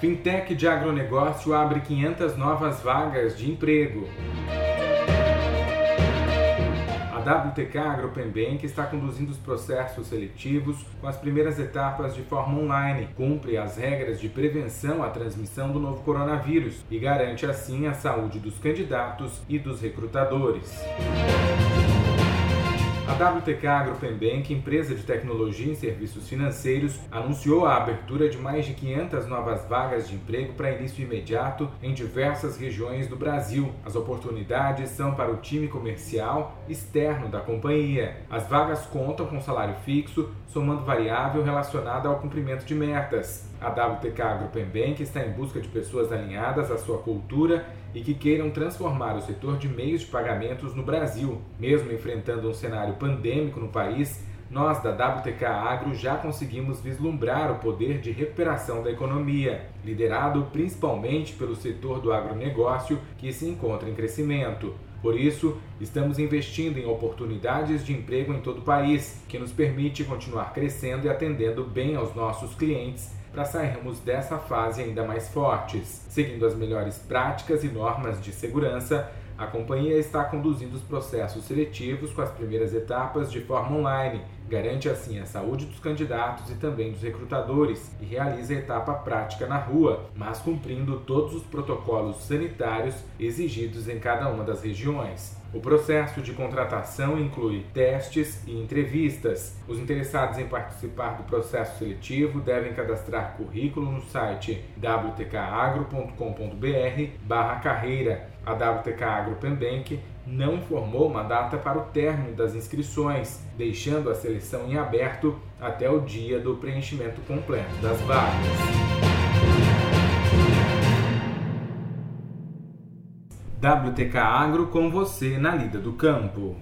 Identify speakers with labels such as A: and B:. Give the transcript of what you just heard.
A: Fintech de agronegócio abre 500 novas vagas de emprego. A WTK AgroPembank está conduzindo os processos seletivos com as primeiras etapas de forma online, cumpre as regras de prevenção à transmissão do novo coronavírus e garante assim a saúde dos candidatos e dos recrutadores. A WTK AgroPembank, empresa de tecnologia em serviços financeiros, anunciou a abertura de mais de 500 novas vagas de emprego para início imediato em diversas regiões do Brasil. As oportunidades são para o time comercial externo da companhia. As vagas contam com salário fixo, somando variável relacionada ao cumprimento de metas. A WTK AgroPembank está em busca de pessoas alinhadas à sua cultura e que queiram transformar o setor de meios de pagamentos no Brasil. Mesmo enfrentando um cenário pandêmico no país, nós da WTK Agro já conseguimos vislumbrar o poder de recuperação da economia, liderado principalmente pelo setor do agronegócio que se encontra em crescimento. Por isso, estamos investindo em oportunidades de emprego em todo o país, que nos permite continuar crescendo e atendendo bem aos nossos clientes para sairmos dessa fase ainda mais fortes. Seguindo as melhores práticas e normas de segurança, a companhia está conduzindo os processos seletivos com as primeiras etapas de forma online, garante assim a saúde dos candidatos e também dos recrutadores e realiza a etapa prática na rua, mas cumprindo todos os protocolos sanitários exigidos em cada uma das regiões. O processo de contratação inclui testes e entrevistas. Os interessados em participar do processo seletivo devem cadastrar currículo no site wtkagro.com.br/carreira. A WTK Agro Pembank não informou uma data para o término das inscrições, deixando a seleção em aberto até o dia do preenchimento completo das vagas. WTK Agro com você na lida do campo.